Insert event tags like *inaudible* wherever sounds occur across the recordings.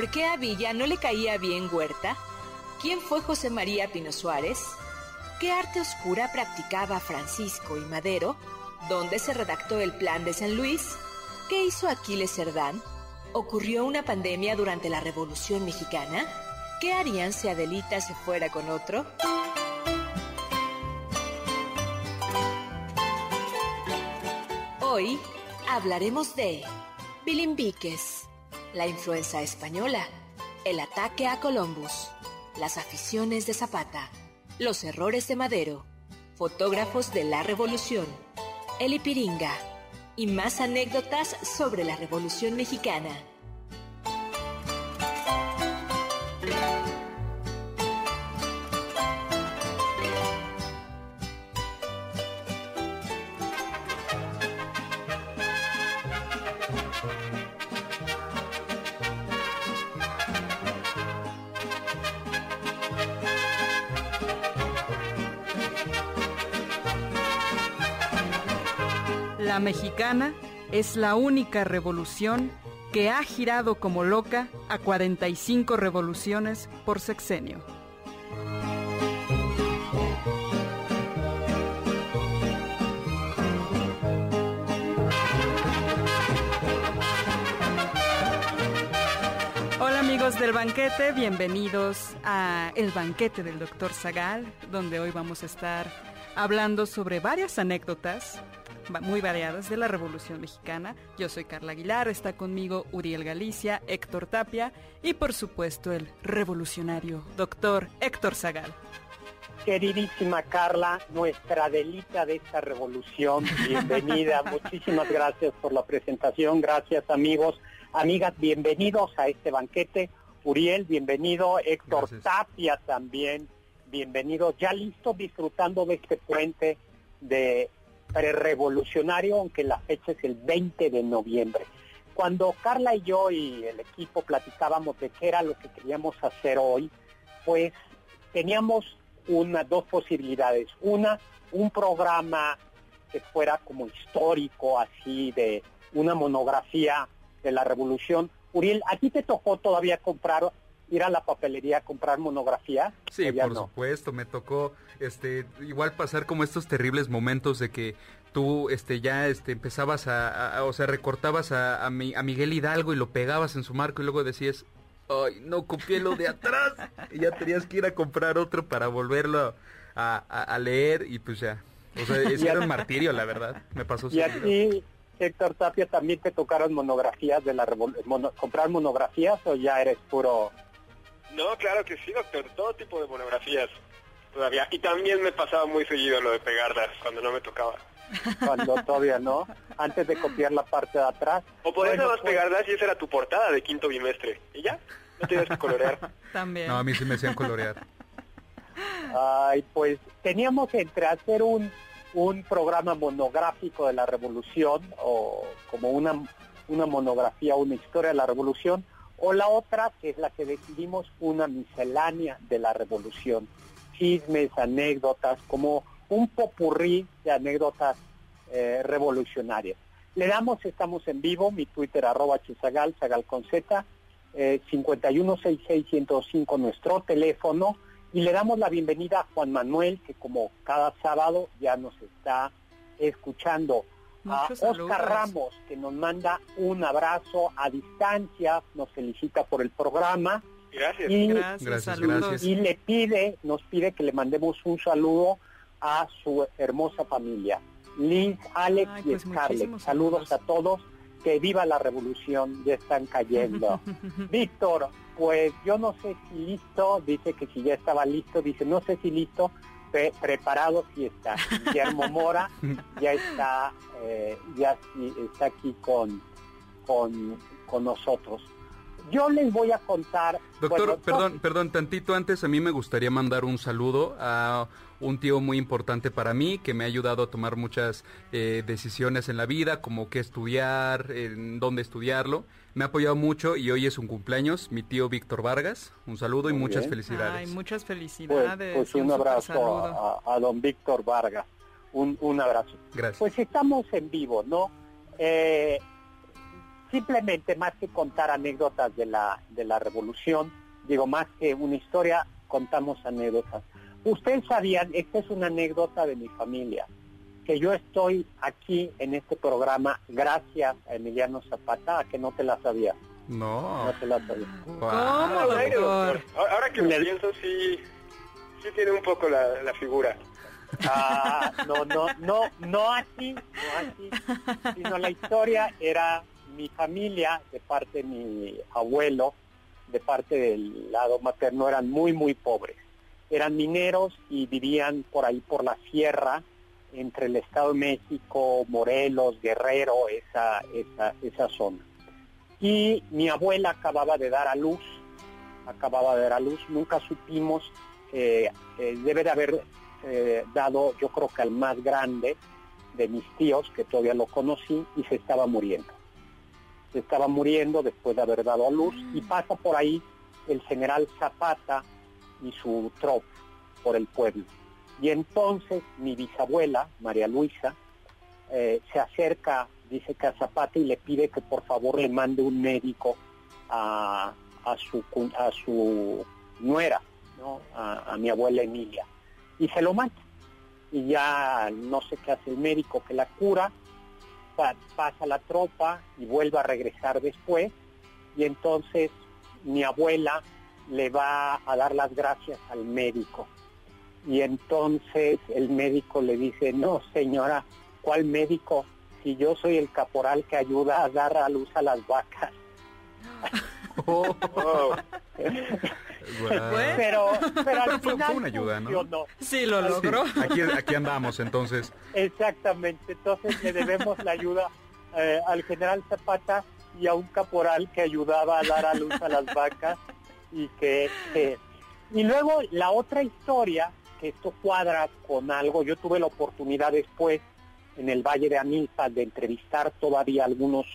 ¿Por qué a Villa no le caía bien Huerta? ¿Quién fue José María Pino Suárez? ¿Qué arte oscura practicaba Francisco y Madero? ¿Dónde se redactó el Plan de San Luis? ¿Qué hizo Aquiles Cerdán? ¿Ocurrió una pandemia durante la Revolución Mexicana? ¿Qué harían si Adelita se fuera con otro? Hoy hablaremos de Bilimbiques la influenza española, el ataque a Columbus, las aficiones de Zapata, los errores de Madero, fotógrafos de la Revolución, el Ipiringa y más anécdotas sobre la Revolución Mexicana. La mexicana es la única revolución que ha girado como loca a 45 revoluciones por sexenio. Hola amigos del banquete, bienvenidos a El banquete del Dr. Zagal, donde hoy vamos a estar hablando sobre varias anécdotas muy variadas de la Revolución Mexicana. Yo soy Carla Aguilar, está conmigo Uriel Galicia, Héctor Tapia y por supuesto el revolucionario doctor Héctor Zagal. Queridísima Carla, nuestra delita de esta revolución, bienvenida. *laughs* Muchísimas gracias por la presentación. Gracias amigos, amigas, bienvenidos a este banquete. Uriel, bienvenido. Héctor Tapia también, bienvenido. Ya listo disfrutando de este puente de pre-revolucionario, aunque la fecha es el 20 de noviembre. Cuando Carla y yo y el equipo platicábamos de qué era lo que queríamos hacer hoy, pues teníamos una, dos posibilidades. Una, un programa que fuera como histórico, así de una monografía de la revolución. Uriel, ¿a ti te tocó todavía comprar, ir a la papelería a comprar monografía? Sí, por supuesto, me tocó este igual pasar como estos terribles momentos de que tú este ya este empezabas a, o sea recortabas a, a, Miguel Hidalgo y lo pegabas en su marco y luego decías ay no copié lo de atrás y ya tenías que ir a comprar otro para volverlo a, leer y pues ya. O sea *laughs* era un martirio la verdad. Me pasó y aquí Héctor Tapia también te tocaron monografías de la revolución comprar monografías o ya eres puro no claro que sí doctor todo tipo de monografías todavía. Y también me pasaba muy seguido lo de pegarlas cuando no me tocaba. Cuando todavía no, antes de copiar la parte de atrás. O podías bueno, pues... pegarlas y esa era tu portada de quinto bimestre. Y ya, no tienes que colorear. *laughs* También. No, a mí sí me hacían colorear. Ay, pues teníamos entre hacer un, un programa monográfico de la revolución o como una, una monografía, una historia de la revolución, o la otra, que es la que decidimos, una miscelánea de la revolución chismes, anécdotas, como un popurrí de anécdotas eh, revolucionarias. Le damos, estamos en vivo, mi Twitter arroba chisagal, sagal con Z, eh, 5166105 nuestro teléfono, y le damos la bienvenida a Juan Manuel, que como cada sábado ya nos está escuchando. A Oscar Ramos, que nos manda un abrazo a distancia, nos felicita por el programa. Gracias. Y, gracias, saludos. y le pide, nos pide que le mandemos un saludo a su hermosa familia. Liz, Alex Ay, y pues Scarlett. saludos. a todos. Que viva la revolución, ya están cayendo. *laughs* Víctor, pues yo no sé si listo, dice que si ya estaba listo, dice no sé si listo, preparado sí está. Guillermo Mora *laughs* ya está, eh, ya está aquí con, con, con nosotros. Yo les voy a contar. Doctor, perdón, perdón, tantito antes a mí me gustaría mandar un saludo a un tío muy importante para mí que me ha ayudado a tomar muchas eh, decisiones en la vida, como qué estudiar, en dónde estudiarlo. Me ha apoyado mucho y hoy es un cumpleaños, mi tío Víctor Vargas. Un saludo y muchas felicidades. Ay, muchas felicidades. Pues, pues un, abrazo a, don Víctor Vargas. Un, un abrazo. Gracias. Pues estamos en vivo, ¿no? Eh, simplemente más que contar anécdotas de la, de la revolución, digo, más que una historia, contamos anécdotas. Ustedes sabían, esta es una anécdota de mi familia, que yo estoy aquí en este programa gracias a Emiliano Zapata, que no te la sabía. No. No te la sabía. Ahora que me pienso, sí, sí tiene un poco la, la figura. Ah, no, no, no, no así, no así, sino la historia era mi familia, de parte de mi abuelo, de parte del lado materno, eran muy, muy pobres. Eran mineros y vivían por ahí por la sierra, entre el Estado de México, Morelos, Guerrero, esa, esa, esa zona. Y mi abuela acababa de dar a luz, acababa de dar a luz, nunca supimos, eh, eh, debe de haber eh, dado, yo creo que al más grande de mis tíos, que todavía lo conocí, y se estaba muriendo estaba muriendo después de haber dado a luz y pasa por ahí el general Zapata y su tropa por el pueblo. Y entonces mi bisabuela, María Luisa, eh, se acerca, dice que a Zapata y le pide que por favor le mande un médico a, su, a su nuera, a, a mi abuela Emilia. Y se lo manda. Y ya no sé qué hace el médico que la cura pasa la tropa y vuelve a regresar después y entonces mi abuela le va a dar las gracias al médico. Y entonces el médico le dice, no señora, ¿cuál médico? Si yo soy el caporal que ayuda a dar a luz a las vacas. *laughs* Oh. *laughs* Pero, pero al final fue una ayuda, ¿no? Sí, lo logró. aquí, aquí andamos, entonces. Exactamente, entonces le debemos la ayuda eh, al general Zapata y a un caporal que ayudaba a dar a luz a las vacas y que, y luego la otra historia que esto cuadra con algo yo tuve la oportunidad después en el Valle de Amilpa de entrevistar todavía algunos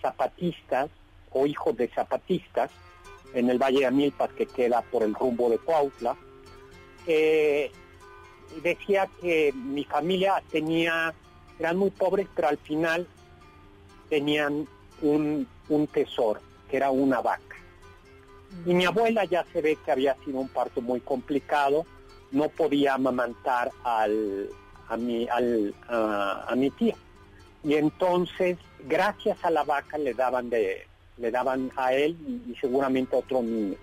zapatistas o hijos de zapatistas en el Valle de Amilpas que queda por el rumbo de Cuautla, eh, decía que mi familia tenía, eran muy pobres, pero al final tenían un, tesoro, que era una vaca. Y mi abuela ya se ve que había sido un parto muy complicado, no podía amamantar al, a, mi, al, a mi tía. Y entonces, gracias a la vaca, le daban de, le daban a él y, seguramente a otro niño,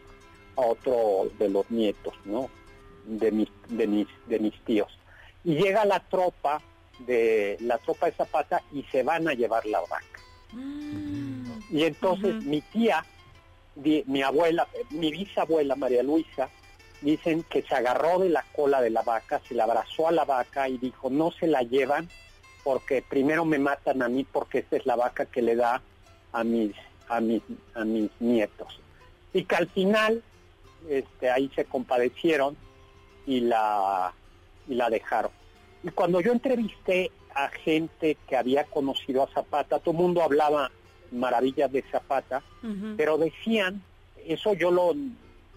a otro de los nietos, ¿no? De mis, de mis, de mis tíos. Y llega la tropa de la tropa de Zapata y se van a llevar la vaca. Mm. Y entonces mi tía, mi abuela, mi bisabuela María Luisa, dicen que se agarró de la cola de la vaca, se la abrazó a la vaca y dijo, no se la llevan porque primero me matan a mí porque esta es la vaca que le da a mis a mis, a mis nietos. Y que al final este, ahí se compadecieron y la, y la dejaron. Y cuando yo entrevisté a gente que había conocido a Zapata, todo el mundo hablaba maravillas de Zapata, pero decían, eso yo lo,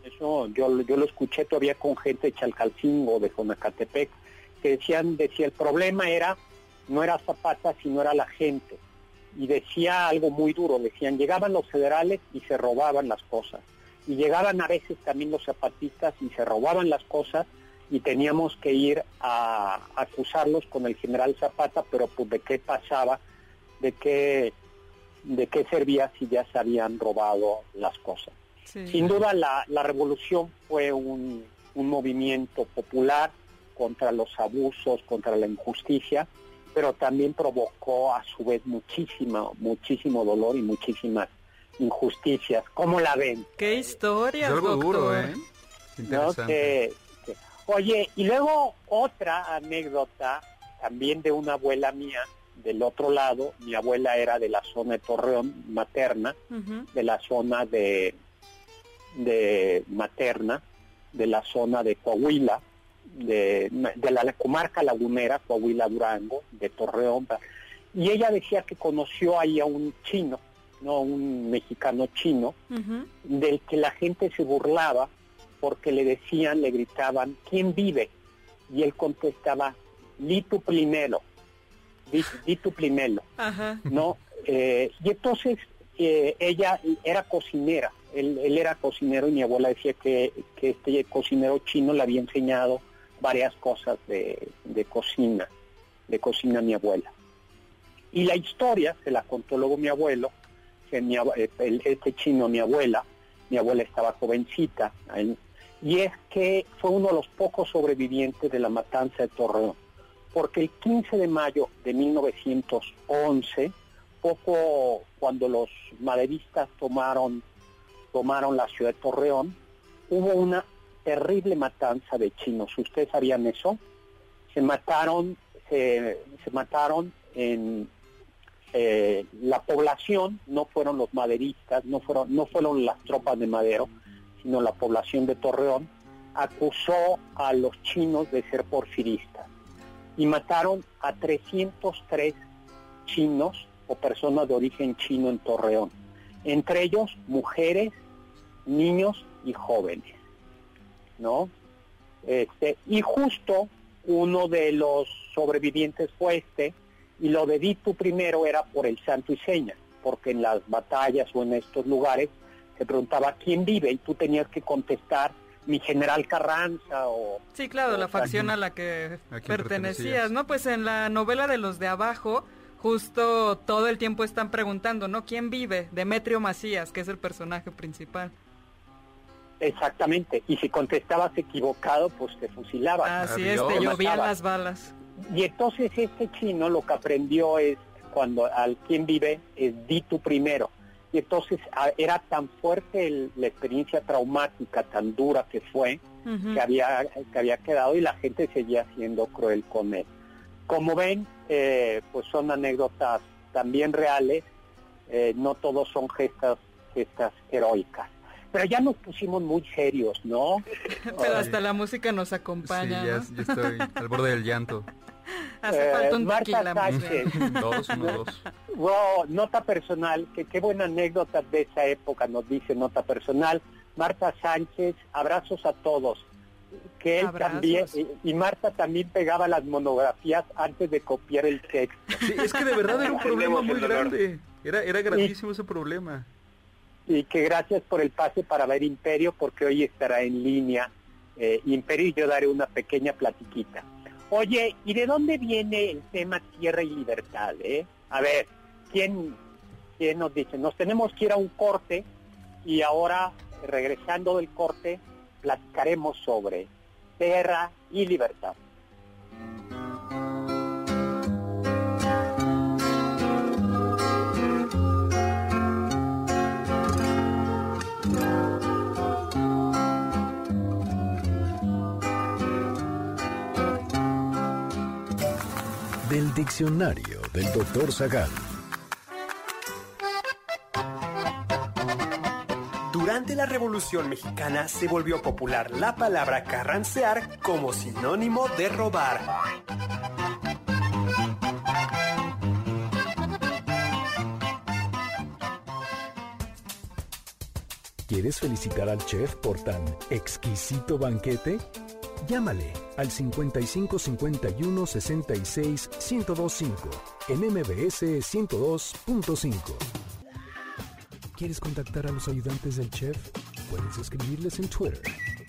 eso yo, yo lo escuché todavía con gente de Chalcalcingo, de Jonacatepec, que decían, decía, el problema era, no era Zapata, sino era la gente y decía algo muy duro, decían, llegaban los federales y se robaban las cosas, y llegaban a veces también los zapatistas y se robaban las cosas y teníamos que ir a acusarlos con el general Zapata, pero pues de qué pasaba, de qué, de qué servía si ya se habían robado las cosas. Sin duda la, la revolución fue un, un movimiento popular contra los abusos, contra la injusticia, pero también provocó a su vez muchísimo, muchísimo dolor y muchísimas injusticias. ¿Cómo la ven? ¡Qué historia, algo duro, ¿eh? Oye, y luego otra anécdota también de una abuela mía del otro lado, mi abuela era de la zona de Torreón materna, de la zona de, de materna, de la zona de Coahuila, de, de la comarca lagunera, Coahuila Durango, de Torreón, y ella decía que conoció ahí a un chino, no un mexicano chino, del que la gente se burlaba porque le decían, le gritaban, ¿quién vive? Y él contestaba, li tu primero, di, tu primero, ¿no? Eh, y entonces eh, ella era cocinera, él, era cocinero y mi abuela decía que, este cocinero chino le había enseñado varias cosas de, cocina, de cocina mi abuela. Y la historia se la contó luego mi abuelo, que mi, este chino, mi abuela, mi abuela estaba jovencita, y es que fue uno de los pocos sobrevivientes de la matanza de Torreón, porque el 15 de mayo de 1911, poco cuando los maderistas tomaron, tomaron la ciudad de Torreón, hubo una terrible matanza de chinos. ¿Ustedes sabían eso? Se mataron, se, mataron en eh, la población, no fueron los maderistas, no fueron, no fueron las tropas de Madero, sino la población de Torreón, acusó a los chinos de ser porfiristas. Y mataron a 303 chinos o personas de origen chino en Torreón, entre ellos mujeres, niños y jóvenes, ¿no? Este, y justo uno de los sobrevivientes fue este, y lo de Dito primero era por el santo y seña, porque en las batallas o en estos lugares se preguntaba quién vive y tú tenías que contestar mi general Carranza o... Sí, claro, la facción a la que pertenecías, ¿no? Pues en la novela de los de abajo, justo todo el tiempo están preguntando, ¿no? ¿Quién vive? Demetrio Macías, que es el personaje principal. Exactamente, y si contestabas equivocado, pues te fusilaban. Así es, te llovían las balas. Y entonces este chino lo que aprendió es, cuando al quien vive, es di tu primero y entonces era tan fuerte la experiencia traumática, tan dura que fue, que, había, que había quedado y la gente seguía siendo cruel con él. Como ven, eh, pues son anécdotas también reales, eh, no todos son gestas, gestas heroicas. Pero ya nos pusimos muy serios, ¿no? *laughs* Pero hasta la música nos acompaña. Sí, ya, estoy al borde del llanto. *laughs* Hace falta un Marta Sánchez. dos, uno, dos. Wow, nota personal, que qué buena anécdota de esa época nos dice nota personal. Marta Sánchez, abrazos a todos. Que él también, y, Marta también pegaba las monografías antes de copiar el texto. Sí, es que de verdad era un *laughs* problema muy grande. Era, era grandísimo ese problema. Y que gracias por el pase para ver Imperio, porque hoy estará en línea eh, Imperio y yo daré una pequeña platiquita. Oye, ¿y de dónde viene el tema tierra y libertad? Eh? A ver, ¿quién, ¿quién nos dice? Nos tenemos que ir a un corte y ahora, regresando del corte, platicaremos sobre tierra y libertad. Del diccionario del doctor Zagal. Durante la Revolución Mexicana se volvió popular la palabra carrancear como sinónimo de robar. ¿Quieres felicitar al chef por tan exquisito banquete? Llámale al 55 51 66 1025 en MBS 102.5. ¿Quieres contactar a los ayudantes del chef? Puedes escribirles en Twitter,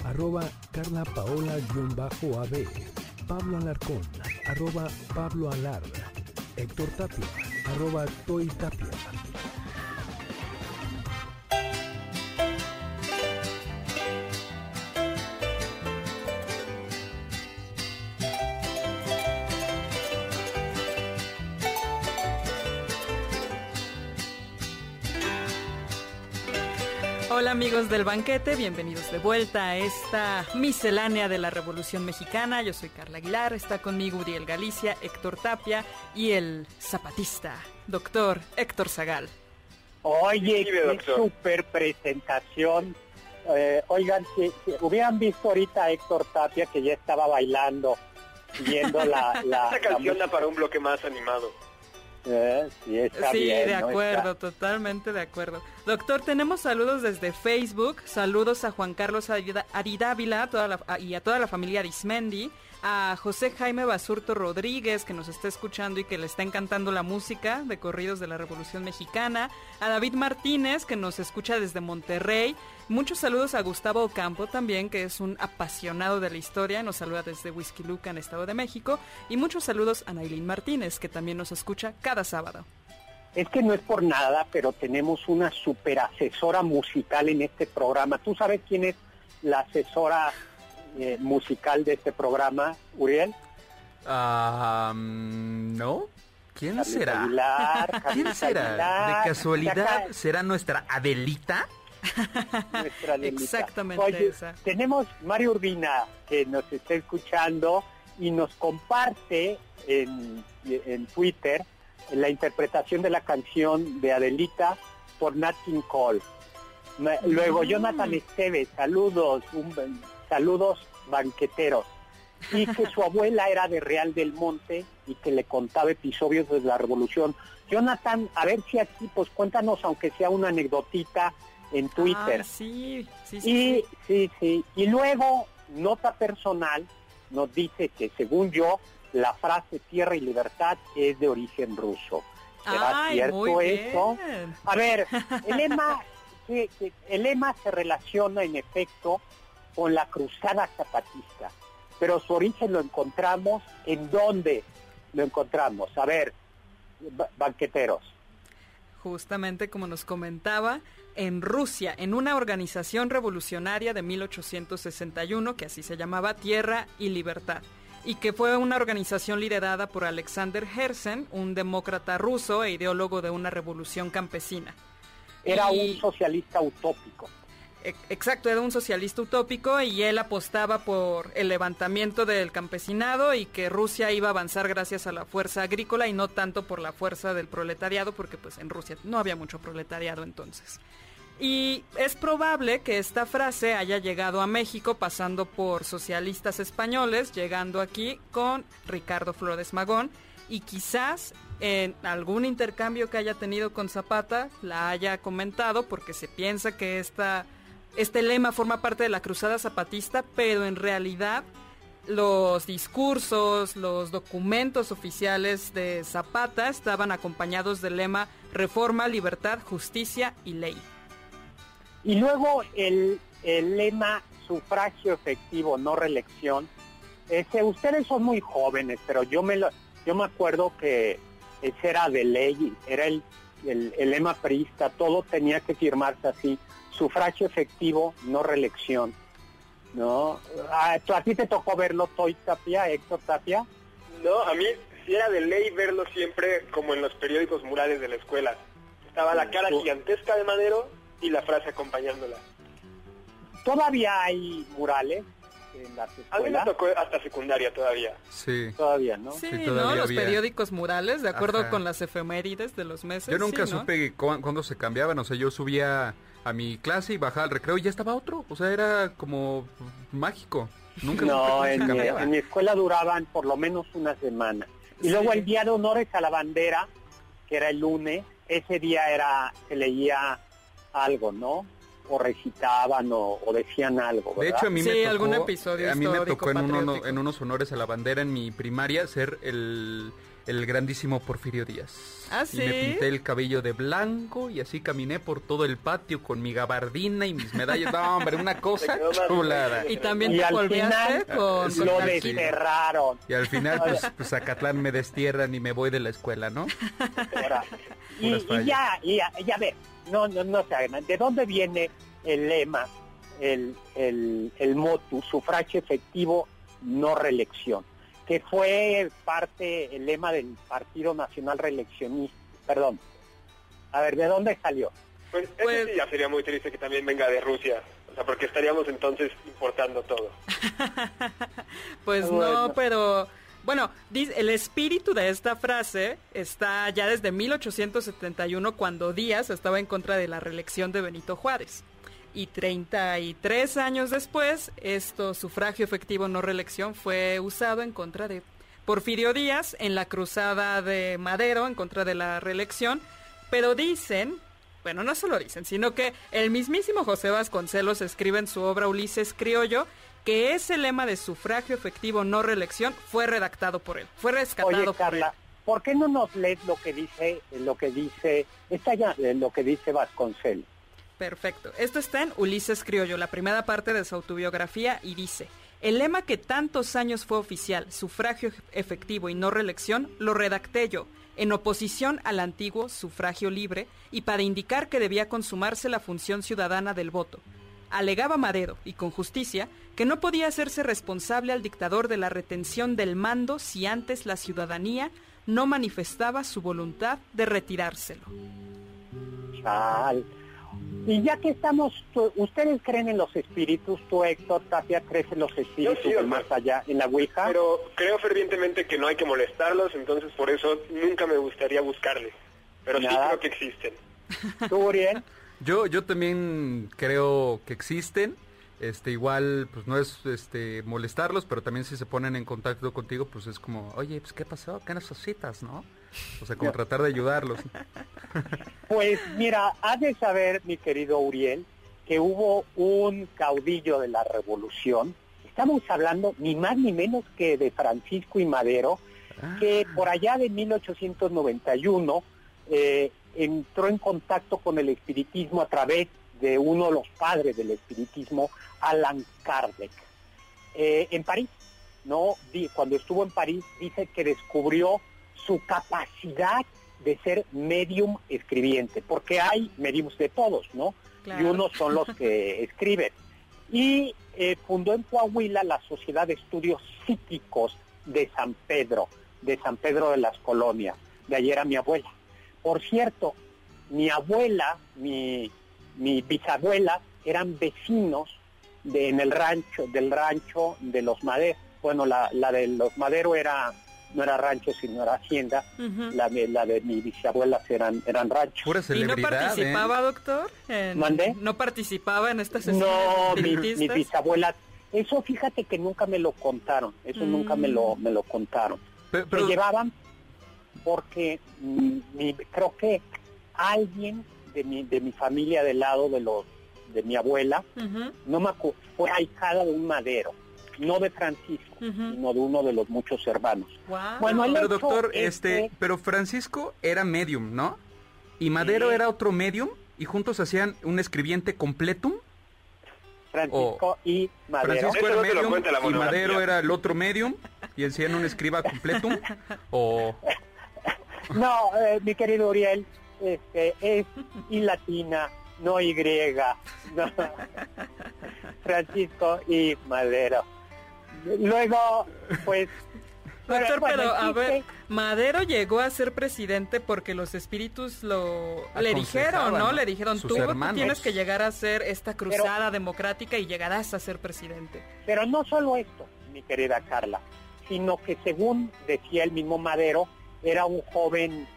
arroba Carla Paola-AB, Pablo Alarcón, arroba Pablo Alar, Héctor Tapia, arroba Toy Tapia. Amigos del banquete, bienvenidos de vuelta a esta miscelánea de la Revolución Mexicana. Yo soy Carla Aguilar, está conmigo Uriel Galicia, Héctor Tapia y el zapatista, doctor Héctor Zagal. Oye, qué super presentación. Eh, oigan, si, hubieran visto ahorita a Héctor Tapia que ya estaba bailando, viendo la... *laughs* la Esa canción da para un bloque más animado. Eh, sí, está Sí, bien, de ¿no? acuerdo, Está- totalmente de acuerdo. Doctor, tenemos saludos desde Facebook. Saludos a Juan Carlos Aridávila toda la- y a toda la familia Arismendi. A José Jaime Basurto Rodríguez, que nos está escuchando y que le está encantando la música de corridos de la Revolución Mexicana. A David Martínez, que nos escucha desde Monterrey. Muchos saludos a Gustavo Ocampo también, que es un apasionado de la historia. Nos saluda desde Whisky Luca, en Estado de México. Y muchos saludos a Nailin Martínez, que también nos escucha cada sábado. Es que no es por nada, pero tenemos una super asesora musical en este programa. ¿Tú sabes quién es la asesora eh, musical de este programa, Uriel? Ah, mm, ¿No? ¿Quién Carlita será? Aguilar, *laughs* ¿Quién será? Aguilar, ¿De casualidad acá- será nuestra Adelita? nuestra Lelita. Exactamente Oye, esa. tenemos Mario Urbina que nos está escuchando y nos comparte en, en Twitter la interpretación de la canción de Adelita por Nat King Cole. Luego Mm. Jonathan Esteves, saludos, un- saludos banqueteros. Y que su abuela era de Real del Monte y que le contaba episodios de la revolución. Jonathan, a ver si aquí, pues cuéntanos, aunque sea una anecdotita en Twitter. Ay, sí, sí, sí, Y sí. sí. Y luego, nota personal, nos dice que según yo, la frase tierra y libertad es de origen ruso. ¿Será Ay, cierto eso? A ver, el *laughs* lema, que- que- el lema se relaciona en efecto con la cruzada zapatista, pero su origen lo encontramos en dónde lo encontramos. A ver, ba- banqueteros. Justamente como nos comentaba, en Rusia, en una organización revolucionaria de 1861, que así se llamaba Tierra y Libertad, y que fue una organización liderada por Alexander Herzen, un demócrata ruso e ideólogo de una revolución campesina. Era Y- un socialista utópico. E- Exacto, era un socialista utópico y él apostaba por el levantamiento del campesinado y que Rusia iba a avanzar gracias a la fuerza agrícola y no tanto por la fuerza del proletariado, porque pues en Rusia no había mucho proletariado entonces. Y es probable que esta frase haya llegado a México pasando por socialistas españoles, llegando aquí con Ricardo Flores Magón y quizás en algún intercambio que haya tenido con Zapata la haya comentado porque se piensa que esta, este lema forma parte de la cruzada zapatista, pero en realidad los discursos, los documentos oficiales de Zapata estaban acompañados del lema Reforma, Libertad, Justicia y Ley. Y luego el, el lema sufragio efectivo, no reelección. Ese, ustedes son muy jóvenes, pero yo me lo, yo me acuerdo que ese era de ley, era el, el lema priista, todo tenía que firmarse así, sufragio efectivo, no reelección. ¿No? Ah, ¿tú- ¿A ti te tocó verlo, Toy Tapia, Héctor Tapia? No, a mí sí era de ley verlo siempre como en los periódicos murales de la escuela. Estaba la cara gigantesca de Madero y la frase acompañándola. Todavía hay murales en las A mí me tocó hasta secundaria todavía. Sí. Todavía, ¿no? Sí, Sí, ¿no? Los había. periódicos murales, de acuerdo Ajá. con las efemérides de los meses. Yo nunca sí, ¿no? supe cu- cuándo se cambiaban, o sea, yo subía a mi clase y bajaba al recreo y ya estaba otro, o sea, era como mágico. Nunca No, en mi, en mi escuela duraban por lo menos una semana. Y Sí. luego el Día de Honores a la Bandera, que era el lunes, ese día era se leía algo, ¿no? O recitaban o, o decían algo, De hecho, a mí Sí, me tocó, algún episodio a mí me histórico, tocó en, uno- patriótico. en unos honores a la bandera en mi primaria ser el, el grandísimo Porfirio Díaz. ¿Ah, Y me pinté el cabello de blanco y así caminé por todo el patio con mi gabardina y mis medallas. No, hombre, una *laughs* cosa chulada. Y también Y te final, con... Lo sí. desterraron. Y al final, *laughs* pues, pues Acatlán me destierran y me voy de la escuela, ¿no? Ahora, y, ya, y ya, ya ver, no, no, no se hagan. ¿De dónde viene el lema, el, el, el motu, sufragio efectivo, no reelección? Que fue parte, el lema del Partido Nacional Reeleccionista, perdón. A ver, ¿de dónde salió? Pues, Pues- sí ya sería muy triste que también venga de Rusia. O sea, porque estaríamos entonces importando todo. *laughs* Pues no, Bueno. pero bueno, dice- el espíritu de esta frase está ya desde 1871 cuando Díaz estaba en contra de la reelección de Benito Juárez. Y 33 años después, esto sufragio efectivo no reelección fue usado en contra de Porfirio Díaz en la cruzada de Madero en contra de la reelección, pero dicen, bueno, no solo dicen, sino que el mismísimo José Vasconcelos escribe en su obra Ulises Criollo que ese lema de sufragio efectivo no reelección fue redactado por él, fue rescatado Oye, por Carla, él. ¿por qué no nos lees lo que dice, lo que dice, está ya, eh, lo que dice Vasconcelos? Perfecto. Esto está en Ulises Criollo, la primera parte de su autobiografía, y dice, el lema que tantos años fue oficial, sufragio efectivo y no reelección, lo redacté yo, en oposición al antiguo sufragio libre y para indicar que debía consumarse la función ciudadana del voto. Alegaba Madero, y con justicia, que no podía hacerse responsable al dictador de la retención del mando si antes la ciudadanía no manifestaba su voluntad de retirárselo. Chal. Y ya que estamos, tú- ¿ustedes creen en los espíritus? ¿Tú, Héctor Tapia, crees en los espíritus sí, más allá, en la Ouija? Pero creo fervientemente que no hay que molestarlos, entonces por eso nunca me gustaría buscarles. Pero sí Nada. creo que existen. ¿Tú, Uriel? *laughs* Yo, yo también creo que existen. Este, igual, pues no es este molestarlos, pero también si se ponen en contacto contigo, pues es como, oye, pues qué pasó, qué necesitas, ¿no? O sea, como tratar de ayudarlos. Pues mira, has de saber, mi querido Uriel, que hubo un caudillo de la revolución. Estamos hablando ni más ni menos que de Francisco y Madero, que por allá de 1891 eh, entró en contacto con el espiritismo a través de uno de los padres del espiritismo, Alan Kardec. Eh, en París, ¿no? Cuando estuvo en París, dice que descubrió su capacidad de ser medium escribiente, porque hay mediums de todos, ¿no? Claro. Y unos son los que *laughs* escriben. Y eh, fundó en Coahuila la Sociedad de Estudios Psíquicos de San Pedro, de San Pedro de las Colonias. De ayer era mi abuela. Por cierto, mi abuela, mi, mi bisabuela, eran vecinos de, en el rancho, del rancho de los Maderos. Bueno, la, la de los Maderos era, no era rancho, sino era hacienda. La de, la de mi bisabuelas eran, eran ranchos. Pura ¿Y no ¿eh? participaba, doctor? En- ¿Mandé? ¿No participaba en estas sesiones No, mi, mi espiritistas? bisabuela. Eso fíjate que nunca me lo contaron. Eso Mm. nunca me lo, me lo contaron. Pe- Me pero- llevaban porque mm, mi- creo que alguien de mi, de mi familia del lado de los de mi abuela no me acu- fue ahijada de un madero, no de Francisco, sino de uno de los muchos hermanos. Bueno, Pero doctor, es este, que- pero Francisco era medium, ¿no? Y Madero Sí. era otro medium y juntos hacían un escribiente completum. Francisco y Madero. Francisco era medium y. Madero era el otro medium y hacían un escriba completum. *laughs* o No, eh, mi querido Uriel, este, es y latina, no y griega. No. *laughs* Francisco y Madero. Luego, pues... *laughs* Doctor, bueno, pero a ver, Madero llegó a ser presidente porque los espíritus lo le dijeron, ¿no? Le dijeron, tú, hermanos. tienes que llegar a ser esta cruzada democrática y llegarás a ser presidente. Pero no solo esto, mi querida Carla, sino que según decía el mismo Madero, era un joven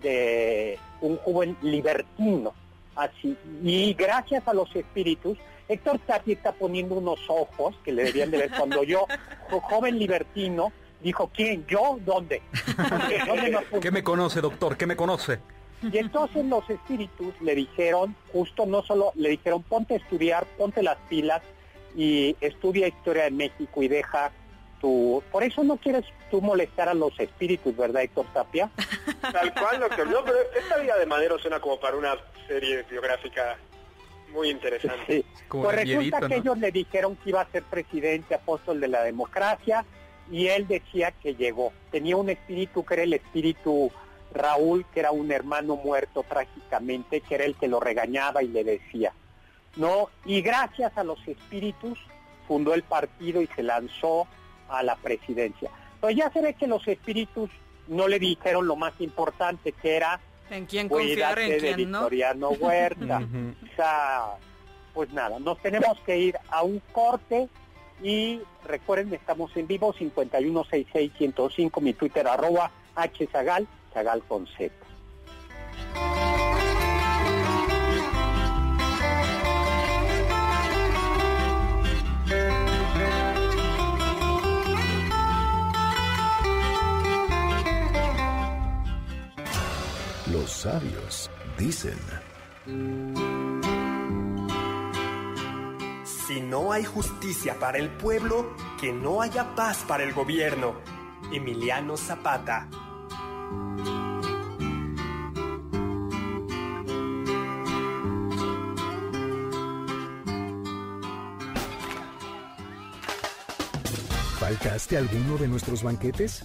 de un joven libertino, así. Y gracias a los espíritus, Héctor Tapia está poniendo unos ojos que le debían de ver cuando yo, jo- joven libertino, dijo, ¿quién? ¿Yo? ¿Dónde? ¿Dónde me apunto? ¿Qué me conoce, doctor? ¿Qué me conoce? Y entonces los espíritus le dijeron, justo no solo, le dijeron, ponte a estudiar, ponte las pilas y estudia historia de México y deja tu... Por eso no quieres tú molestar a los espíritus, ¿verdad, Héctor Tapia? Tal cual, doctor. No, pero esta vida de Madero suena como para una serie biográfica muy interesante. Sí. Pues resulta que ¿no? ellos le dijeron que iba a ser presidente, apóstol de la democracia, y él decía que llegó. Tenía un espíritu que era el espíritu Raúl, que era un hermano muerto trágicamente, que era el que lo regañaba y le decía, ¿no? Y gracias a los espíritus fundó el partido y se lanzó a la presidencia. Pero ya se ve que los espíritus no le dijeron lo más importante, que era En quién confiar, en de quién no. Victoriano Huerta. *laughs* O sea, pues nada, nos tenemos que ir a un corte y recuerden, estamos en vivo 5166105, mi Twitter arroba hzagal, zagal con Z. Los sabios dicen, Si no hay justicia para el pueblo, que no haya paz para el gobierno. Emiliano Zapata. ¿faltaste alguno de nuestros banquetes?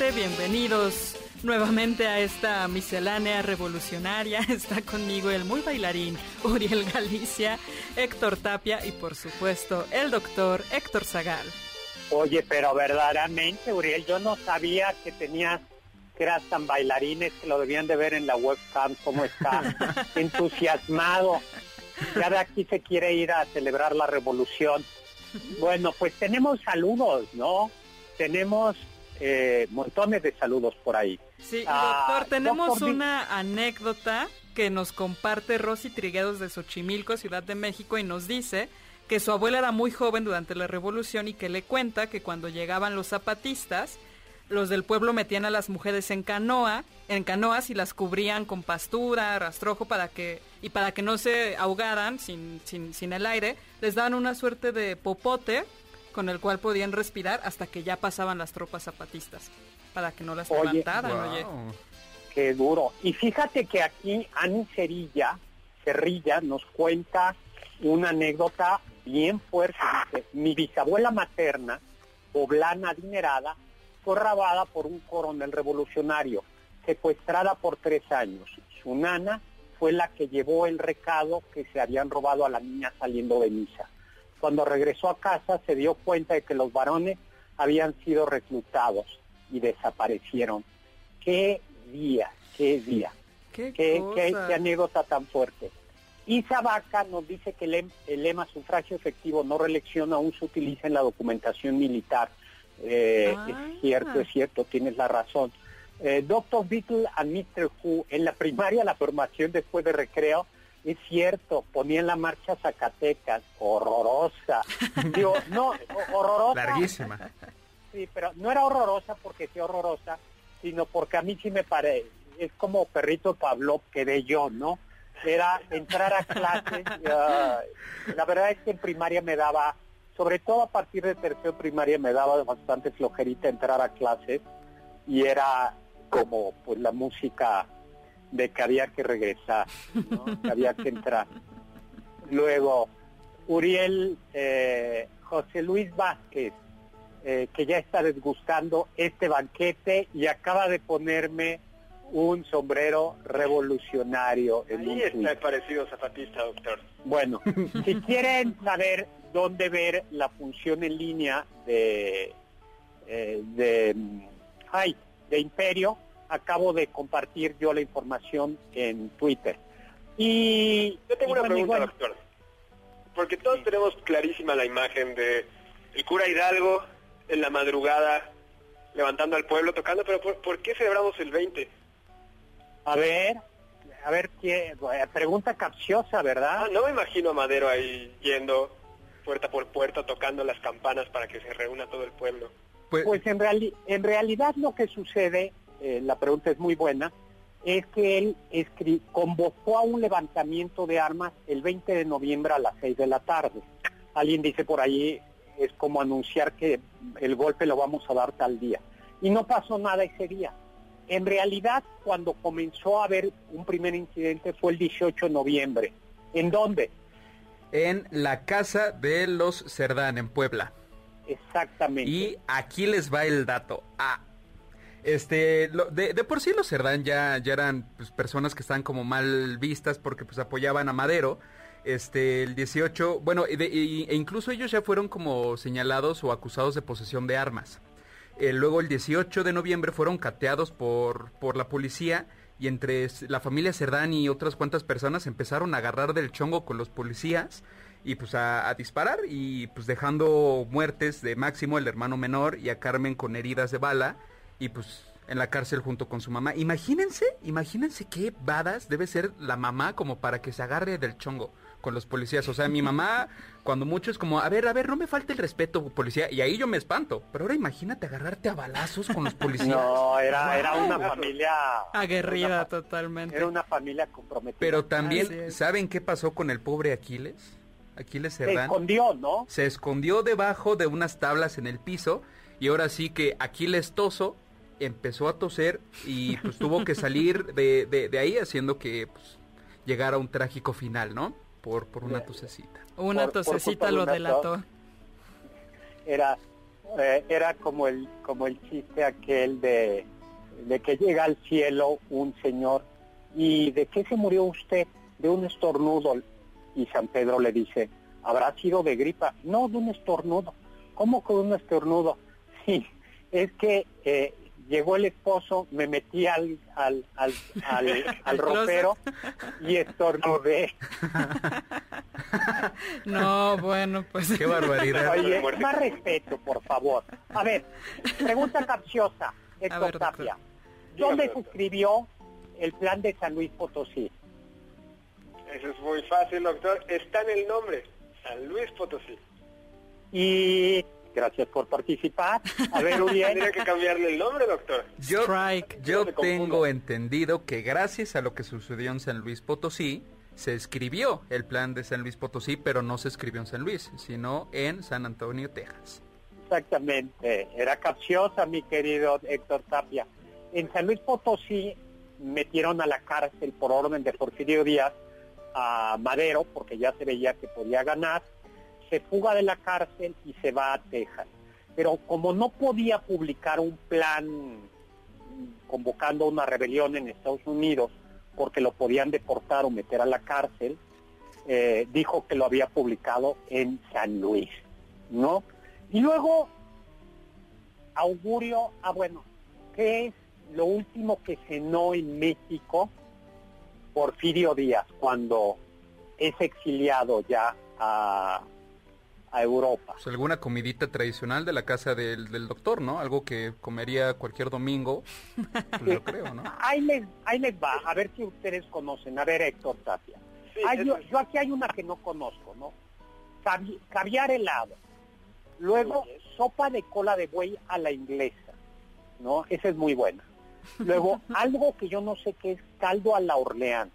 Bienvenidos nuevamente a esta miscelánea revolucionaria. *laughs* Está conmigo el muy bailarín Uriel Galicia, Héctor Tapia y por supuesto el doctor Héctor Zagal. Oye, pero verdaderamente, Uriel, yo no sabía que tenías, que eras tan bailarines, que lo debían de ver en la webcam, cómo está *laughs* entusiasmado. Ya de aquí se quiere ir a celebrar la revolución. Bueno, pues tenemos saludos, ¿no? Tenemos eh, montones de saludos por ahí. Sí, Ah, doctor, tenemos doctor, una anécdota que nos comparte Rosy Triguedos de Xochimilco, Ciudad de México, y nos dice que su abuela era muy joven durante la revolución y que le cuenta que cuando llegaban los zapatistas, los del pueblo metían a las mujeres en canoa, en canoas y las cubrían con pastura, rastrojo para que y para que no se ahogaran sin, sin, sin el aire, les daban una suerte de popote con el cual podían respirar hasta que ya pasaban las tropas zapatistas, para que no las Oye, levantaran, oye. Qué duro. Y fíjate que aquí Ani Cerilla, Cerrilla nos cuenta una anécdota bien fuerte. Dice, mi bisabuela materna, poblana adinerada, fue robada por un coronel revolucionario, secuestrada por tres años. Su nana fue la que llevó el recado que se habían robado a la niña saliendo de misa. Cuando regresó a casa se dio cuenta de que los varones habían sido reclutados y desaparecieron. Qué día, qué día, ¿Qué, qué, qué anécdota tan fuerte. Isa Vaca nos dice que el, el lema sufragio efectivo no reelección aún se utiliza en la documentación militar. Eh, Ah. Es cierto, es cierto, tienes la razón. Eh, Doctor Beatle and Mr. Who, en la primaria la formación después de recreo, es cierto, ponían la marcha Zacatecas, horrorosa. *laughs* Digo, no, ho- horrorosa. Larguísima. Sí, pero no era horrorosa porque sí horrorosa, sino porque a mí sí me parece, es como perrito Pablo que de yo, ¿no? Era entrar a clases, *laughs* y, ay, la verdad es que en primaria me daba, sobre todo a partir de tercero primaria me daba bastante flojerita entrar a clases y era como pues la música de que había que regresar, ¿no? que había que entrar. Luego, Uriel eh, José Luis Vázquez, eh, que ya está desgustando este banquete y acaba de ponerme un sombrero revolucionario en Ahí está el parecido zapatista, doctor. Bueno, *laughs* si quieren saber dónde ver la función en línea de, eh, de, mm, ay, de Imperio, acabo de compartir yo la información en Twitter. Y Yo tengo y una bueno, pregunta, bueno, doctor. Porque todos tenemos clarísima la imagen de el cura Hidalgo en la madrugada levantando al pueblo, tocando, pero ¿por, por qué celebramos el 20? A ver, a ver qué, eh, pregunta capciosa, ¿verdad? Ah, no me imagino a Madero ahí yendo puerta por puerta tocando las campanas para que se reúna todo el pueblo. Pues, Pues en, reali- en realidad lo que sucede, eh, la pregunta es muy buena, es que él escri- convocó a un levantamiento de armas el 20 de noviembre a las 6 de la tarde. Alguien dice por ahí, es como anunciar que el golpe lo vamos a dar tal día. Y no pasó nada ese día. En realidad, cuando comenzó a haber un primer incidente fue el 18 de noviembre. ¿En dónde? En la casa de los Cerdán, en Puebla. Exactamente. Y aquí les va el dato. Ah, este, lo- de, de por sí los Cerdán ya, ya eran pues, personas que estaban como mal vistas porque pues apoyaban a Madero. Este, el 18, bueno, e, incluso ellos ya fueron como señalados o acusados de posesión de armas. Eh, luego el 18 de noviembre fueron cateados por, por la policía y entre la familia Cerdán y otras cuantas personas empezaron a agarrar del chongo con los policías y pues a, a disparar y pues dejando muertes de Máximo, el hermano menor, y a Carmen con heridas de bala y pues en la cárcel junto con su mamá. Imagínense, imagínense qué badas debe ser la mamá como para que se agarre del chongo con los policías. O sea, mi mamá, *laughs* cuando mucho es como, a ver, a ver, no me falte el respeto, policía. Y ahí yo me espanto. Pero ahora imagínate agarrarte a balazos con los policías. *laughs* No, era, era una familia... Aguerrida una totalmente. Era una familia comprometida. Pero también. ¿saben qué pasó con el pobre Aquiles? Aquiles Se Cerdán. escondió, ¿no? se escondió debajo de unas tablas en el piso y ahora sí que Aquiles Toso empezó a toser y pues tuvo que salir de, de- de ahí haciendo que pues, llegara un trágico final, ¿no? Por, por una tosecita. Una por- tosecita lo delató. Era, eh, era como el, como el chiste aquel de, de que llega al cielo un señor y ¿de qué se murió usted? De un estornudo. Y San Pedro le dice, ¿habrá sido de gripa? No, de un estornudo. ¿Cómo de un estornudo? *laughs* Sí, es que eh, llegó el esposo, me metí al, al, al, al, *laughs* ropero y estornudé. No, bueno, pues. Qué barbaridad. Oye, más respeto, por favor. A ver, pregunta capciosa, Héctor. Tapia. ¿Dónde escribió el plan de San Luis Potosí? Eso es muy fácil, doctor. Está en el nombre. San Luis Potosí. Y gracias por participar. A ver, Uriel. *laughs* Tendría que cambiarle el nombre, doctor. Yo, Strike. yo tengo entendido que gracias a lo que sucedió en San Luis Potosí, se escribió el plan de San Luis Potosí, pero no se escribió en San Luis, sino en San Antonio, Texas. Exactamente, era capciosa, mi querido Héctor Tapia. En San Luis Potosí metieron a la cárcel por orden de Porfirio Díaz a Madero, porque ya se veía que podía ganar, se fuga de la cárcel y se va a Texas. Pero como no podía publicar un plan convocando una rebelión en Estados Unidos, porque lo podían deportar o meter a la cárcel, eh, dijo que lo había publicado en San Luis, ¿no? Y luego, augurio, ah bueno, ¿qué es lo último que cenó en México Porfirio Díaz cuando es exiliado ya a, a Europa? Pues alguna comidita tradicional de la casa del, del doctor, ¿no? Algo que comería cualquier domingo, pues yo creo, ¿no? *laughs* Ahí les, ahí les va, a ver si ustedes conocen. A ver, Héctor Tapia. Sí, yo, yo aquí hay una que no conozco, ¿no? Cavi- caviar helado. Luego, sopa de cola de buey a la inglesa, ¿no? Esa es muy buena. Luego, *laughs* algo que yo no sé qué es, caldo a la Orleán.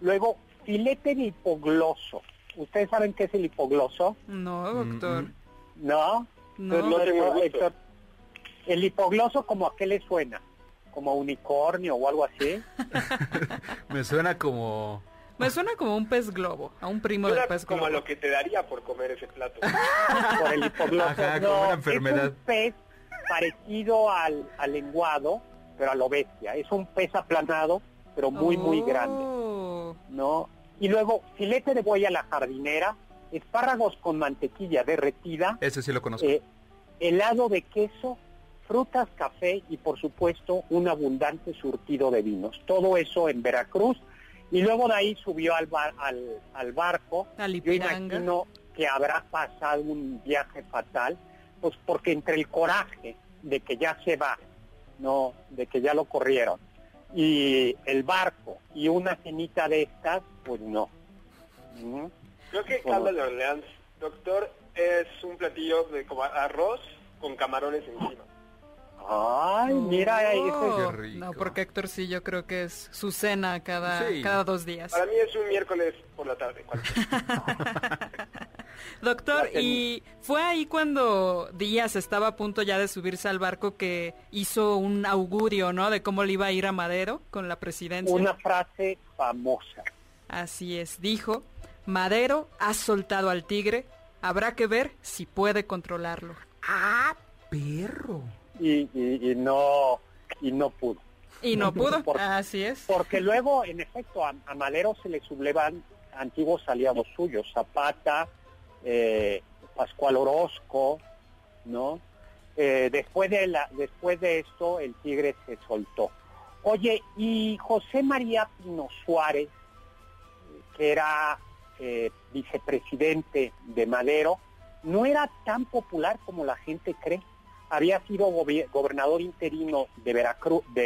Luego, filete de hipogloso. ¿Ustedes saben qué es el hipogloso? No, doctor. Mm, ¿No? No. No tengo. Héctor, El hipogloso, ¿como a qué le suena? ¿Como a unicornio o algo así? *laughs* Me suena como... Me suena como un pez globo, a un primo Suena del pez como globo. a lo que te daría por comer ese plato. *laughs* por el hipogloso. Ajá, no, como una Es enfermedad. un pez parecido al, al lenguado, pero a lo bestia. Es un pez aplanado, pero muy, muy grande, Oh. ¿no? Y luego, filete de buey a la jardinera, espárragos con mantequilla derretida, Ese sí lo conozco. eh, helado de queso, frutas, café y, por supuesto, un abundante surtido de vinos. Todo eso en Veracruz. Y luego de ahí subió al, bar- al, al barco. Al Yo imagino que habrá pasado un viaje fatal, pues porque entre el coraje de que ya se va, no, de que ya lo corrieron, y el barco y una cenita de estas, pues no. ¿Mm? Creo que Bueno. caldo de Orleans, doctor, es un platillo de como arroz con camarones encima. Ay, mira, ese es- Qué rico. No, porque Héctor sí, yo creo que es su cena cada, Sí. cada dos días. Para mí es un miércoles por la tarde. *laughs* Doctor, y fue ahí cuando Díaz estaba a punto ya de subirse al barco que hizo un augurio, ¿no? De cómo le iba a ir a Madero con la presidencia. una frase famosa. Así es, dijo, Madero ha soltado al tigre, habrá que ver si puede controlarlo. ¡Ah, perro! Y, y- y no y no pudo. Y no pudo, así es. Porque luego, en efecto, a, a Madero se le sublevan antiguos aliados suyos, Zapata, eh, Pascual Orozco, ¿no? Eh, después, de la, después de esto, el tigre se soltó. Oye, y José María Pino Suárez, que era eh, vicepresidente de Madero, no era tan popular como la gente cree. Había sido gobernador interino de Veracruz, de,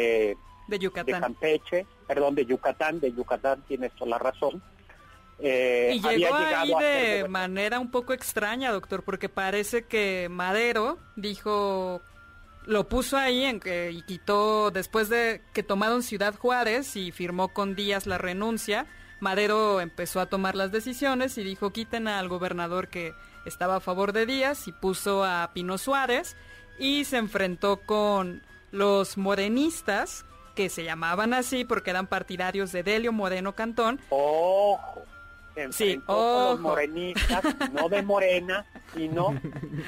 De de Yucatán. Campeche, perdón, de Yucatán, de Yucatán tienes toda la razón. Eh, Y había llegó llegado ahí de manera un poco extraña, doctor, porque parece que Madero dijo, lo puso ahí en que, y quitó, después de que tomaron Ciudad Juárez y firmó con Díaz la renuncia, Madero empezó a tomar las decisiones y dijo, quiten al gobernador que estaba a favor de Díaz y puso a Pino Suárez y se enfrentó con los morenistas, que se llamaban así porque eran partidarios de Delio Moreno Cantón, Ojo. Se Sí, con los ojo. morenistas, no de Morena, sino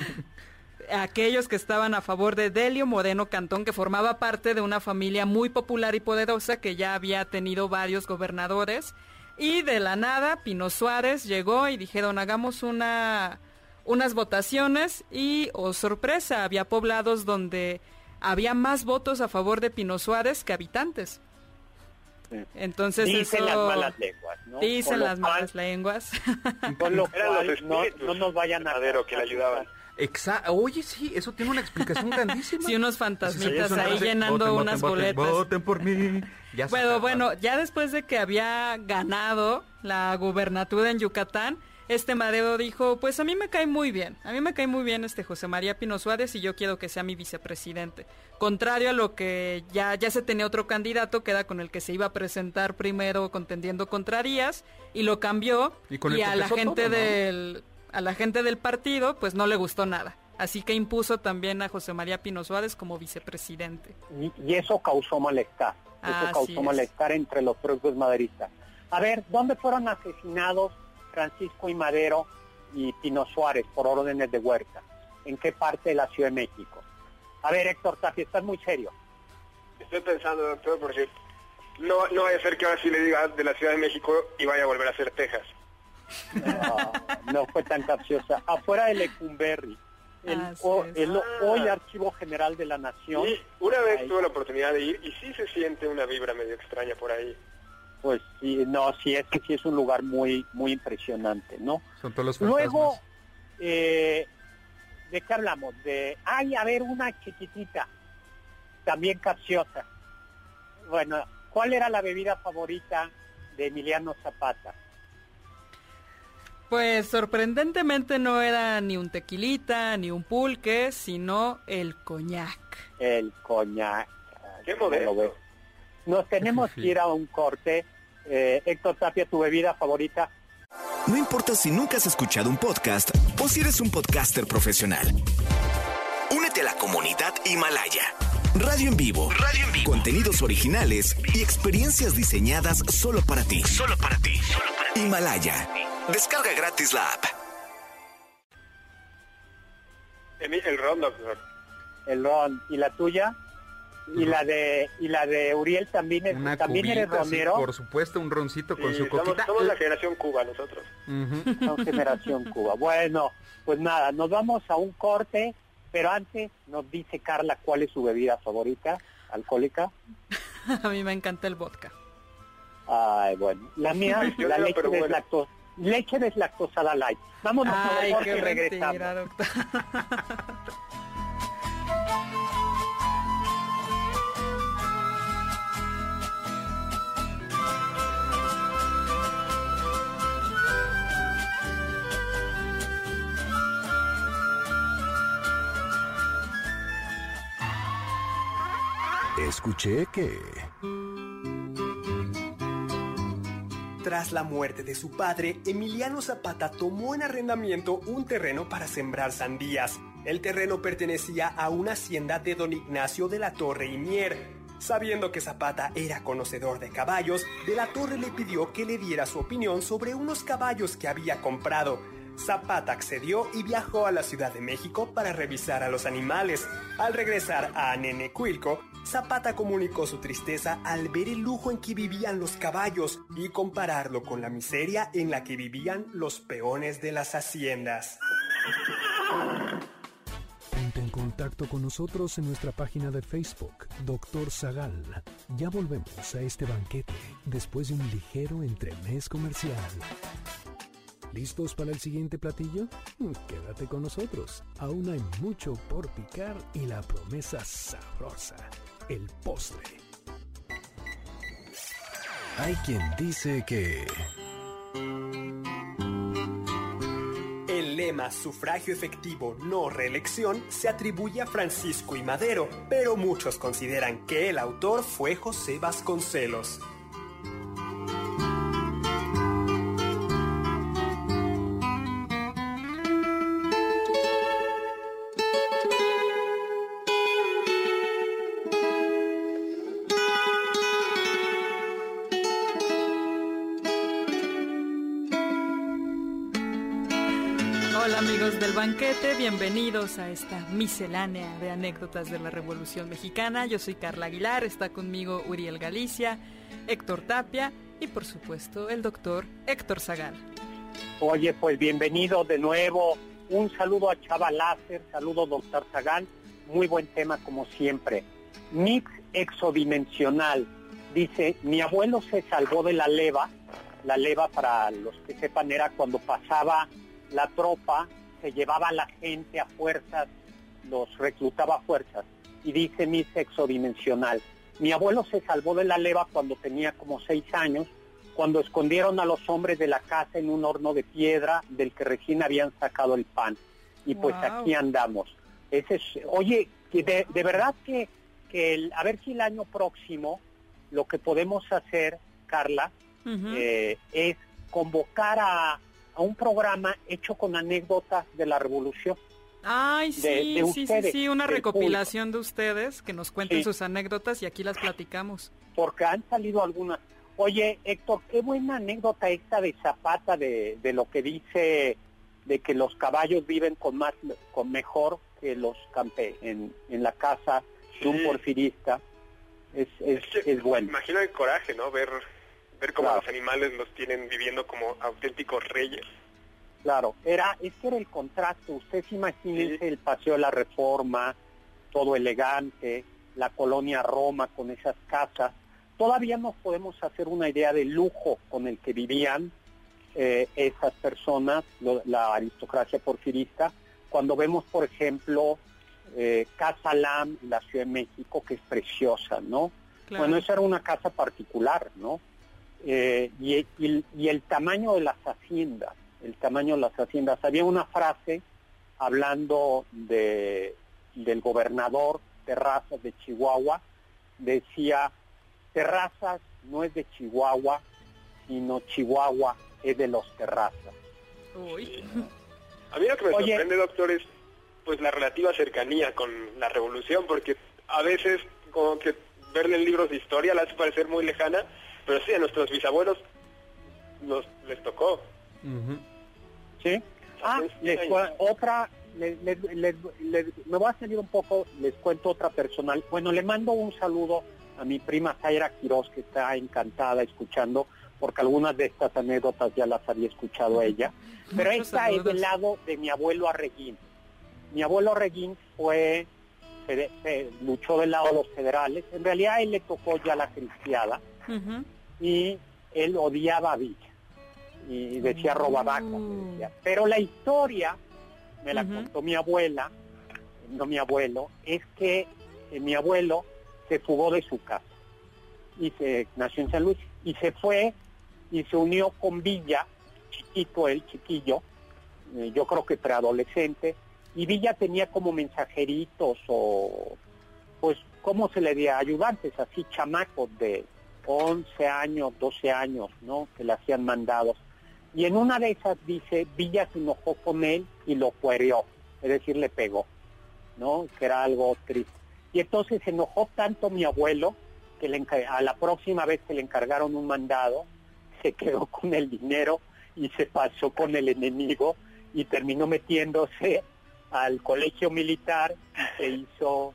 *laughs* aquellos que estaban a favor de Delio Moreno Cantón, que formaba parte de una familia muy popular y poderosa que ya había tenido varios gobernadores. Y de la nada, Pino Suárez llegó y dijeron, hagamos una, unas votaciones y, oh sorpresa, había poblados donde había más votos a favor de Pino Suárez que habitantes. Sí. Entonces dicen eso... las malas lenguas, ¿no? Dicen Con las cual- malas lenguas. *laughs* Con lo cual los no, no nos vayan a... Madero que le ayudaban. Exacto. Oye, sí, eso tiene una explicación grandísima. sí, unos Sí, fantasmitas es una ahí llenando "Voten, unas voten, boletas. Voten por mí. Ya Bueno, bueno, ya después de que había ganado la gubernatura en Yucatán, este Madero dijo, pues a mí me cae muy bien, a mí me cae muy bien este José María Pino Suárez y yo quiero que sea mi vicepresidente. Contrario a lo que ya, ya se tenía otro candidato que era con el que se iba a presentar primero contendiendo contra Díaz y lo cambió Y con a la gente todo, ¿no? del a la gente del partido pues no le gustó nada. Así que impuso también a José María Pino Suárez como vicepresidente. Y, y eso causó malestar. Eso Así causó es. malestar entre los propios maderistas. A ver, ¿dónde fueron asesinados Francisco y Madero y Pino Suárez por órdenes de Huerta? ¿En qué parte de la Ciudad de México? A ver, Héctor Tapia, estás muy serio. Estoy pensando, doctor, porque no, no vaya a ser que ahora sí le diga de la Ciudad de México y vaya a volver a ser Texas. No, no fue tan capciosa. Afuera de Lecumberri, el, o- el Ah. hoy Archivo General de la Nación, Y una vez Ahí. tuve la oportunidad de ir y sí se siente una vibra medio extraña por ahí. Pues sí, no, sí es que sí es un lugar muy, muy impresionante, ¿no? Son todos los fantasmas. Luego, eh, ¿de qué hablamos? De, ay, a ver, una chiquitita, también capciosa. Bueno, ¿cuál era la bebida favorita de Emiliano Zapata? Pues sorprendentemente no era ni un tequilita, ni un pulque, sino el coñac. El coñac. Qué ¿Cómo lo modesto. Nos tenemos *laughs* que ir a un corte. Eh, Héctor Tapia, ¿tu bebida favorita? No importa si nunca has escuchado un podcast o si eres un podcaster profesional. Únete a la comunidad Himalaya. Radio en vivo. Radio en vivo. Contenidos originales y experiencias diseñadas solo para ti. Solo para ti. Himalaya. Descarga gratis la app. Emi- El ron, doctor. El ron. ¿Y la tuya? ¿Y la de y la de Uriel también, es, Una también eres cubita, sí, romero? por supuesto, un roncito con Sí, su somos, coquita. somos la generación Cuba nosotros. Generación Cuba. Bueno, pues nada, nos vamos a un corte, pero antes nos dice Carla cuál es su bebida favorita alcohólica. *laughs* A mí me encanta el vodka. Ay, bueno, la mía, Yo la leche pero bueno. deslactosada. Leche deslactosada light. Vámonos a Ay, un corte qué y regresamos. mentira, *laughs* Escuché que... Tras la muerte de su padre, Emiliano Zapata tomó en arrendamiento un terreno para sembrar sandías. El terreno pertenecía a una hacienda de don Ignacio de la Torre y Mier. Sabiendo que Zapata era conocedor de caballos, de la Torre le pidió que le diera su opinión sobre unos caballos que había comprado. Zapata accedió y viajó a la Ciudad de México para revisar a los animales. Al regresar a Nenecuilco, Zapata comunicó su tristeza al ver el lujo en que vivían los caballos y compararlo con la miseria en la que vivían los peones de las haciendas. Ponte en contacto con nosotros en nuestra página de Facebook, Doctor Zagal. Ya volvemos a este banquete después de un ligero entremés comercial. ¿Listos para el siguiente platillo? *laughs* Quédate con nosotros. Aún hay mucho por picar y la promesa sabrosa, el postre. Hay quien dice que... El lema sufragio efectivo, no reelección se atribuye a Francisco y Madero, pero muchos consideran que el autor fue José Vasconcelos. Hola amigos del banquete, bienvenidos a esta miscelánea de anécdotas de la Revolución Mexicana. Yo soy Carla Aguilar, está conmigo Uriel Galicia, Héctor Tapia y por supuesto el doctor Héctor Zagal. Oye, pues bienvenido de nuevo. Un saludo a Chava Láser, saludo doctor Zagal. Muy buen tema como siempre. Mix exodimensional. Dice, mi abuelo se salvó de la leva. La leva, para los que sepan, era cuando pasaba la tropa, se llevaba a la gente a fuerzas, los reclutaba a fuerzas. Y dice Mix exodimensional. Mi abuelo se salvó de la leva cuando tenía como seis años, cuando escondieron a los hombres de la casa en un horno de piedra del que recién habían sacado el pan. Y pues Wow. aquí andamos. Ese es, oye, que de, de verdad que, que el- a ver si el año próximo lo que podemos hacer, Carla, eh, es convocar a, a un programa hecho con anécdotas de la revolución. Ay, sí, de- de sí, sí, ustedes, sí, una recopilación de ustedes que nos cuenten Sí. sus anécdotas y aquí las platicamos. porque han salido algunas. Oye, Héctor, qué buena anécdota esta de Zapata, de, de lo que dice de que los caballos viven con más, con mejor que los campe en, en la casa de un Sí. porfirista. Es, es, Es que es bueno. Imagino el coraje, ¿no? Ver, ver cómo Claro. los animales los tienen viviendo como auténticos reyes. Claro, era, es que era el contraste. Ustedes imagínense Sí. el Paseo de la Reforma, todo elegante, la colonia Roma con esas casas. Todavía nos podemos hacer una idea del lujo con el que vivían eh, esas personas, lo- la aristocracia porfirista, cuando vemos, por ejemplo, eh, Casa Lam, la Ciudad de México, que es preciosa, ¿no? Claro. Bueno, esa era una casa particular, ¿no? Eh, y, y- y el tamaño de las haciendas, el tamaño de las haciendas. Había una frase hablando de, del gobernador Terrazas de Chihuahua, decía, Terrazas no es de Chihuahua, sino Chihuahua es de los Terrazas. Uy. *laughs* A mí lo que me Oye. sorprende, doctor, es pues la relativa cercanía con la revolución, porque a veces como que verle en libros de historia la hace parecer muy lejana, pero sí, a nuestros bisabuelos nos, les tocó. ¿Sí? Ah, les otra, le- le- le- le- me voy a salir un poco, les cuento otra personal. Bueno, le mando un saludo a mi prima Zaira Quiroz, que está encantada escuchando, porque algunas de estas anécdotas ya las había escuchado ella. Pero Muchos esta es del lado de mi abuelo Arreguín. Mi abuelo Arreguín fue, se- se luchó del lado de los federales. En realidad a él le tocó ya la cristiada. Y él odiaba a Villa y decía decía. Pero la historia, me la contó mi abuela, no mi abuelo, es que eh, mi abuelo se fugó de su casa y se nació en San Luis y se fue y se unió con Villa, chiquito él, chiquillo, eh, yo creo que preadolescente, y Villa tenía como mensajeritos o pues ¿cómo se le dio? Ayudantes, así chamacos de 11 años, 12 años, ¿no? Que le hacían mandados. Y en una de esas dice, Villa se enojó con él y lo cuerió, es decir, le pegó, ¿no? Que era algo triste. Y entonces se enojó tanto mi abuelo que le a la próxima vez que le encargaron un mandado, se quedó con el dinero y se pasó con el enemigo y terminó metiéndose al colegio militar y se hizo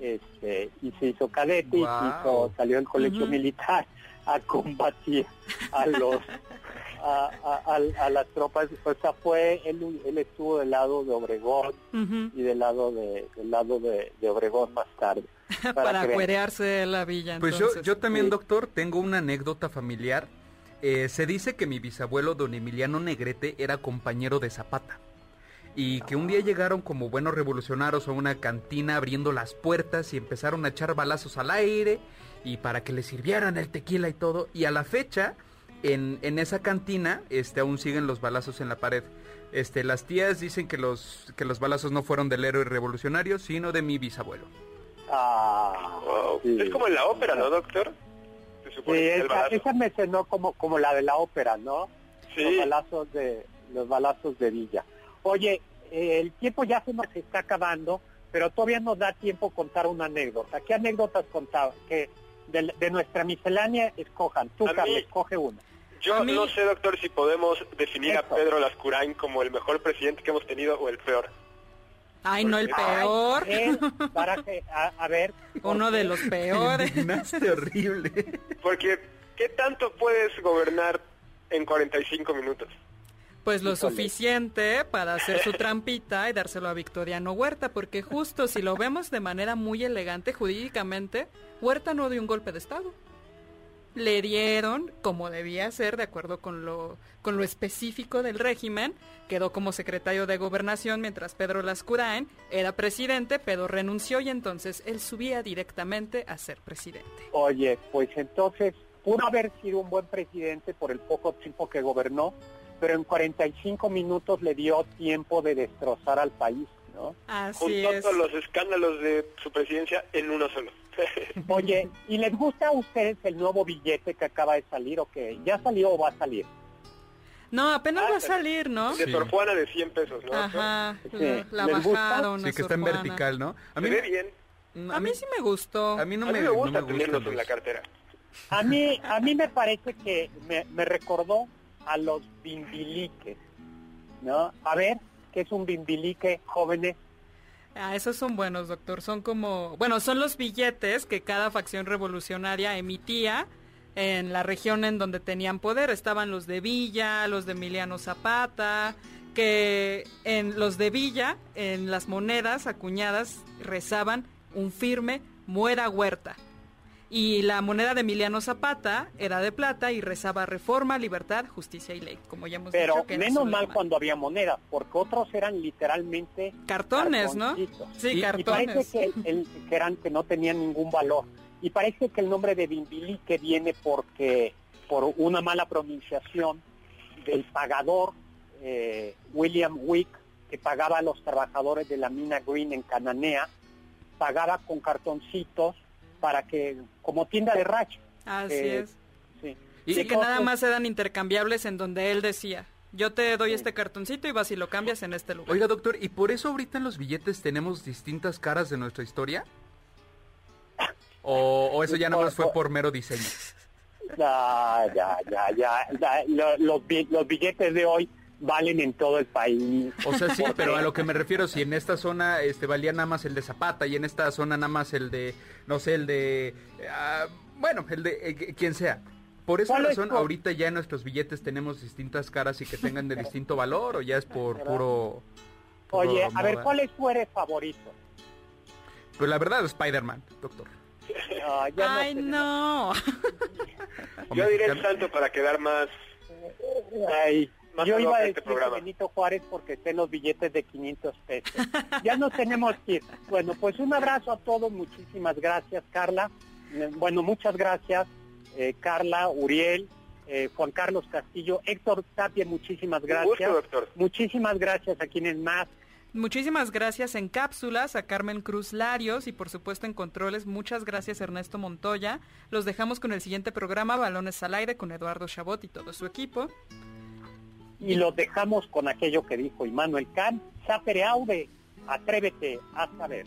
este y se hizo cadete y se Guau. hizo- salió del colegio Ujú. militar a combatir a los *laughs* a, a- a- a las tropas o sea fue él, él estuvo del lado de Obregón Ujú. y del lado de del lado de, de Obregón más tarde *laughs* Para vean. cuerearse la villa. Pues yo, yo también, Sí. doctor, tengo una anécdota familiar. Eh, se dice que mi bisabuelo, don Emiliano Negrete, era compañero de Zapata. Y que un día llegaron como buenos revolucionarios a una cantina abriendo las puertas y empezaron a echar balazos al aire y para que le sirvieran el tequila y todo. Y a la fecha, en, en esa cantina, este, aún siguen los balazos en la pared. Este, las tías dicen que los, que los balazos no fueron del héroe revolucionario, sino de mi bisabuelo. Ah, Wow. sí. Es como en la ópera, ¿no, doctor? Se Sí, supone el esa, esa me sonó como, como la de la ópera, ¿no? Sí. Los balazos de los balazos de Villa. Oye, eh, el tiempo ya se nos está acabando, pero todavía nos da tiempo contar una anécdota. ¿Qué anécdotas contaba? Que de, de nuestra miscelánea escojan. Tú, A mí- escoge una. Yo mí- no sé, doctor, si podemos definir a. Pedro Lascurain como el mejor presidente que hemos tenido o el peor. Ay, no, el Ay, peor. *laughs* Para que, a, a ver. ¿por Uno de los peores. Indignaste horrible. Porque, ¿qué tanto puedes gobernar en 45 minutos? Pues lo Híjole. suficiente para hacer su trampita y dárselo a Victoriano Huerta, porque justo si lo vemos de manera muy elegante jurídicamente, Huerta no dio un golpe de Estado. Le dieron, como debía ser, de acuerdo con lo, con lo específico del régimen, quedó como secretario de gobernación mientras Pedro Lascurain era presidente, pero renunció y entonces él subía directamente a ser presidente. Oye, pues entonces pudo haber sido un buen presidente por el poco tiempo que gobernó, pero en 45 minutos le dio tiempo de destrozar al país, ¿no? Así Juntó es. todos los escándalos de su presidencia en uno solo. *laughs* Oye, ¿y les gusta a ustedes el nuevo billete que acaba de salir o que ya salió o va a salir? No, apenas Ah, va a salir, ¿no? De Sí. Sor Juana de 100 pesos, ¿no? Ajá, Sí. la, la. Sí, a que está en vertical, ¿no? A Se ve bien. A mí sí me gustó. A mí no a mí me, me no gusta me tenerlos en la cartera. A mí, a mí me parece que me, me recordó a los bimbiliques, ¿no? A ver, ¿qué es un bimbilique, jóvenes? Ah, esos son buenos, doctor. Son como, bueno, son los billetes que cada facción revolucionaria emitía en la región en donde tenían poder. Estaban los de Villa, los de Emiliano Zapata, que en los de Villa, en las monedas acuñadas, rezaban un firme muera huerta. Y la moneda de Emiliano Zapata era de plata y rezaba reforma, libertad, justicia y ley, como ya hemos Pero dicho. que era menos mal cuando había monedas, porque otros eran literalmente Cartones, ¿no? Sí, Y- Y cartones. parece que, el- que eran que no tenían ningún valor. Y parece que el nombre de bimbilique viene porque por una mala pronunciación del pagador eh, William Wick, que pagaba a los trabajadores de la mina Green en Cananea, pagaba con cartoncitos para que, como tienda de racha. Así eh, es. Sí, Y- Sí, que nada más eran intercambiables en donde él decía, yo te doy este cartoncito y vas y lo cambias en este lugar. Oiga, doctor, ¿y por eso ahorita en los billetes tenemos distintas caras de nuestra historia? ¿O, o eso ya nada más fue por mero diseño? *laughs* Ya, ya, ya, ya. los billetes de hoy valen en todo el país. O sea, sí, *laughs* pero a lo que me refiero, si en esta zona este valía nada más el de Zapata y en esta zona nada más el de, no sé, el de, ah, bueno, el de eh, quien sea. Por esa ¿Cuál es razón, ahorita ya en nuestros billetes tenemos distintas caras y que tengan de *laughs* distinto valor o ya es por puro... puro Oye, a ver? ¿cuál es tu héroe favorito? Pues la verdad, Spider-Man, doctor. Ah, ya Ay, no. Yo diré el santo para quedar más... Ay, Más yo iba a este decir programa. Benito Juárez porque sé los billetes de 500 pesos. ya nos tenemos que ir. Bueno, pues un abrazo a todos. Muchísimas gracias, Carla. Eh, Bueno, muchas gracias, eh, Carla, Uriel, eh, Juan Carlos Castillo, Héctor Tapia, muchísimas gracias. gusto, doctor. Muchísimas gracias a quienes más. Muchísimas gracias en cápsulas a Carmen Cruz Larios y por supuesto en controles. Muchas gracias Ernesto Montoya. Los dejamos con el siguiente programa, Balones al Aire, con Eduardo Chabot y todo su equipo. Y los dejamos con aquello que dijo Immanuel Kant, sapere aude, atrévete a saber.